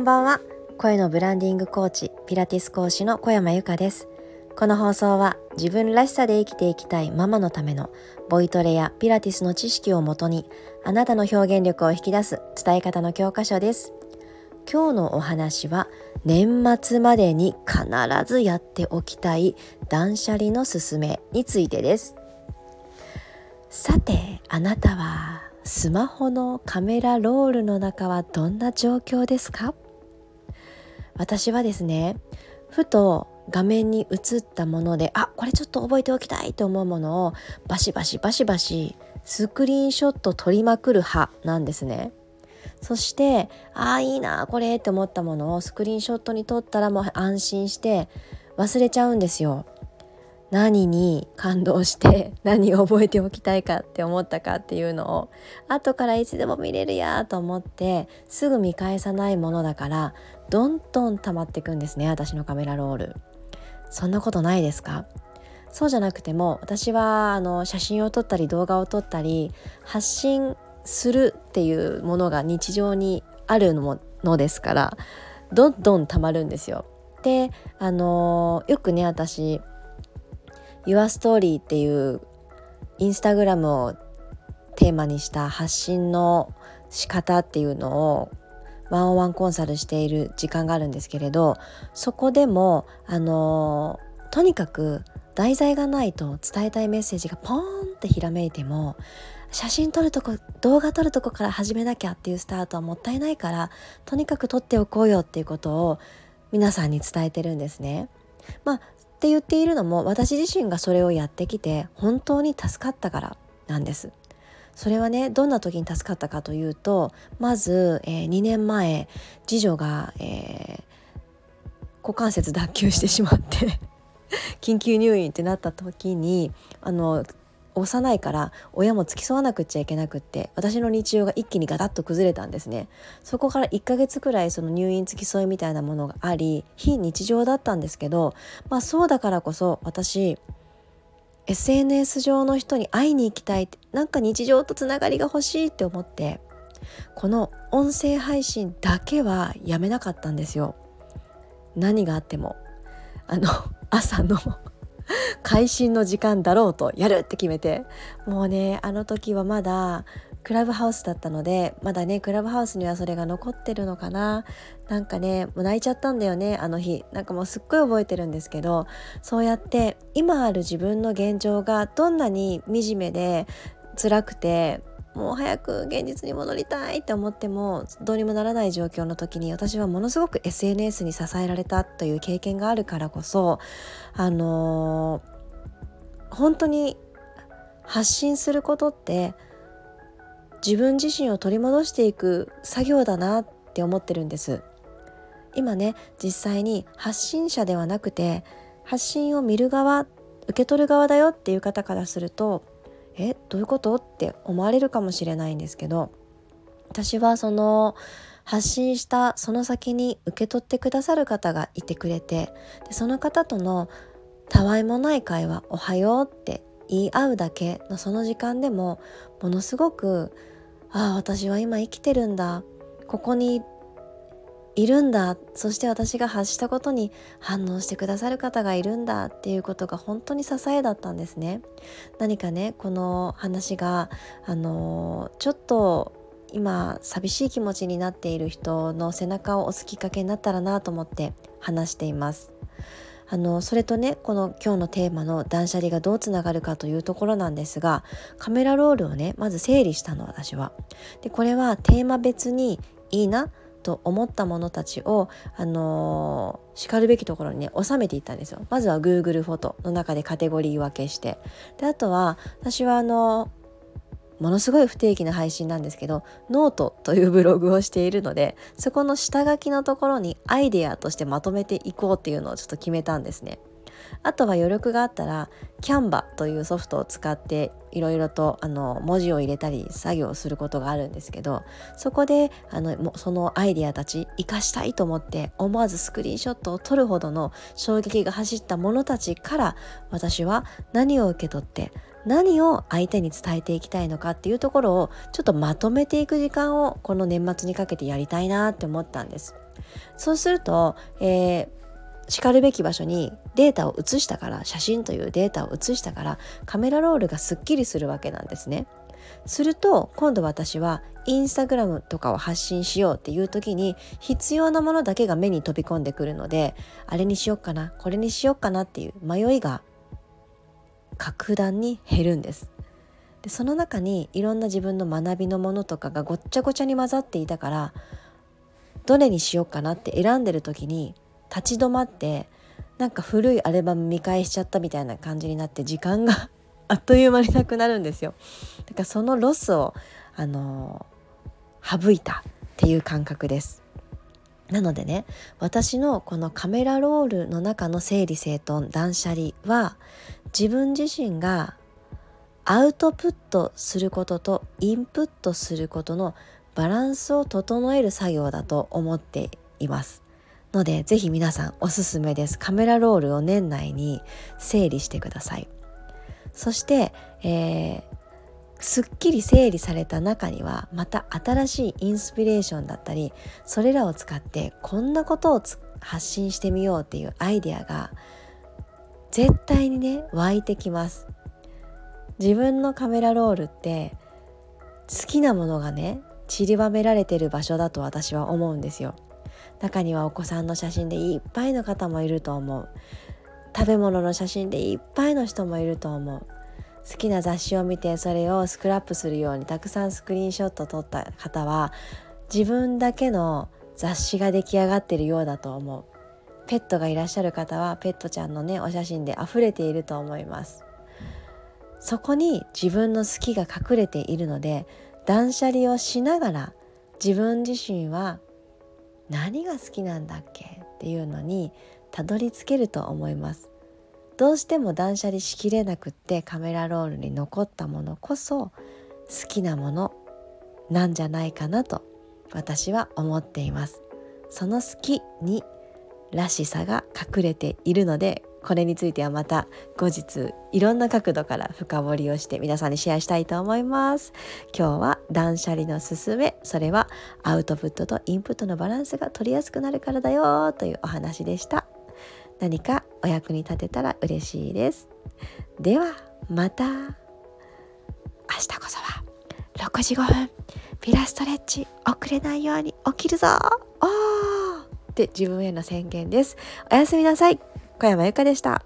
んばんは。声のブランディングコーチピラティス講師の小山由かです。この放送は自分らしさで生きていきたいママのためのボイトレやピラティスの知識をもとにあなたの表現力を引き出す伝え方の教科書です。今日のお話は年末までに必ずやっておきたい断捨離のすすめについてです。さてあなたはスマホのカメラロールの中はどんな状況ですか？私はですねふと画面に映ったものであこれちょっと覚えておきたいと思うものをバシバシバシバシスクリーンショット撮りまくる派なんですね。そしてああいいなこれって思ったものをスクリーンショットに撮ったらもう安心して忘れちゃうんですよ。何に感動して 何を覚えておきたいかって思ったかっていうのを後からいつでも見れるやと思ってすぐ見返さないものだからどんどん溜まっていくんですね私のカメラロールそんなことないですか？そうじゃなくても私はあの写真を撮ったり動画を撮ったり発信するっていうものが日常にあるのですからどんどん溜まるんですよ。であのよくね私 YourStory っていうインスタグラムをテーマにした発信の仕方っていうのをワンオワンコンサルしている時間があるんですけれどそこでもあのとにかく題材がないと伝えたいメッセージがポーンってひらめいても写真撮るとこ動画撮るとこから始めなきゃっていうスタートはもったいないからとにかく撮っておこうよっていうことを皆さんに伝えてるんですね。まあって言っているのも私自身がそれをやってきて本当に助かったからなんです。それはねどんな時に助かったかというとまず、えー、2年前次女が、えー、股関節脱臼してしまって 緊急入院ってなった時にあの幼いから親も付き添わなくっちゃいけなくって私の日常が一気にガタッと崩れたんですね。そこから1ヶ月くらいその入院付き添いみたいなものがあり非日常だったんですけどまあそうだからこそ私 SNS 上の人に会いに行きたいなんか日常とつながりが欲しいって思ってこの音声配信だけはやめなかったんですよ。何があっても。あの朝の 会心の時間だろうとやるって決めて。もうねあの時はまだクラブハウスだったのでまだねクラブハウスにはそれが残ってるのかな。なんかねもう泣いちゃったんだよねあの日。なんかもうすっごい覚えてるんですけどそうやって今ある自分の現状がどんなに惨めで辛くてもう早く現実に戻りたいって思ってもどうにもならない状況の時に私はものすごく SNS に支えられたという経験があるからこそあのー、本当に発信することって自分自身を取り戻していく作業だなって思ってるんです。今ね実際に発信者ではなくて発信を見る側受け取る側だよっていう方からするとえどういうこと？って思われるかもしれないんですけど私はその発信したその先に受け取ってくださる方がいてくれてでその方とのたわいもない会話「おはよう」って言い合うだけのその時間でもものすごくああ私は今生きてるんだ。ここにいるんだ。そして私が発したことに反応してくださる方がいるんだっていうことが本当に支えだったんですね。何かねこの話があのちょっと今寂しい気持ちになっている人の背中を押すきっかけになったらなと思って話しています。あのそれとねこの今日のテーマの断捨離がどうつながるかというところなんですがカメラロールをねまず整理したの私は。でこれはテーマ別にいいなと思ったものたちを、あのー、しかるべきところにね収めていったんですよまずは Google フォトの中でカテゴリー分けしてであとは私はあのものすごい不定期な配信なんですけどノートというブログをしているのでそこの下書きのところにアイデアとしてまとめていこうっていうのをちょっと決めたんですね。あとは余力があったらキャンバというソフトを使っていろいろとあの文字を入れたり作業をすることがあるんですけどそこであのそのアイディアたち生かしたいと思って思わずスクリーンショットを撮るほどの衝撃が走ったものたちから私は何を受け取って何を相手に伝えていきたいのかっていうところをちょっとまとめていく時間をこの年末にかけてやりたいなって思ったんです。そうすると、えー、しかるべき場所にデータを写したから写真というデータを写したからカメラロールがすっきりするわけなんですね。すると今度私はインスタグラムとかを発信しようっていう時に必要なものだけが目に飛び込んでくるのであれにしよっかなこれにしよっかなっていう迷いが格段に減るんです。でその中にいろんな自分の学びのものとかがごっちゃごちゃに混ざっていたからどれにしようかなって選んでる時に立ち止まってなんか古いアルバム見返しちゃったみたいな感じになって時間が あっという間になくなるんですよ。だからそのロスをあの省いたっていう感覚です。なのでね私のこのカメラロールの中の整理整頓断捨離は自分自身がアウトプットすることとインプットすることのバランスを整える作業だと思っています。のでぜひ皆さんおすすめです。カメラロールを年内に整理してください。そして、えー、すっきり整理された中にはまた新しいインスピレーションだったりそれらを使ってこんなことを発信してみようっていうアイデアが絶対にね湧いてきます。自分のカメラロールって好きなものがね散りばめられてる場所だと私は思うんですよ。中にはお子さんの写真でいっぱいの方もいると思う。食べ物の写真でいっぱいの人もいると思う。好きな雑誌を見てそれをスクラップするようにたくさんスクリーンショット撮った方は自分だけの雑誌が出来上がってるようだと思う。ペットがいらっしゃる方はペットちゃんのねお写真で溢れていると思います。そこに自分の好きが隠れているので断捨離をしながら自分自身は何が好きなんだっけ？っていうのにたどり着けると思います。どうしても断捨離しきれなくってカメラロールに残ったものこそ好きなものなんじゃないかなと私は思っています。その好きにらしさが隠れているのでこれについてはまた後日いろんな角度から深掘りをして皆さんにシェアしたいと思います。今日は断捨離のすすめそれはアウトプットとインプットのバランスが取りやすくなるからだよというお話でした。何かお役に立てたら嬉しいです。ではまた。明日こそは6時5分ピラストレッチ遅れないように起きるぞ。おー。って自分への宣言です。おやすみなさい。小山由かでした。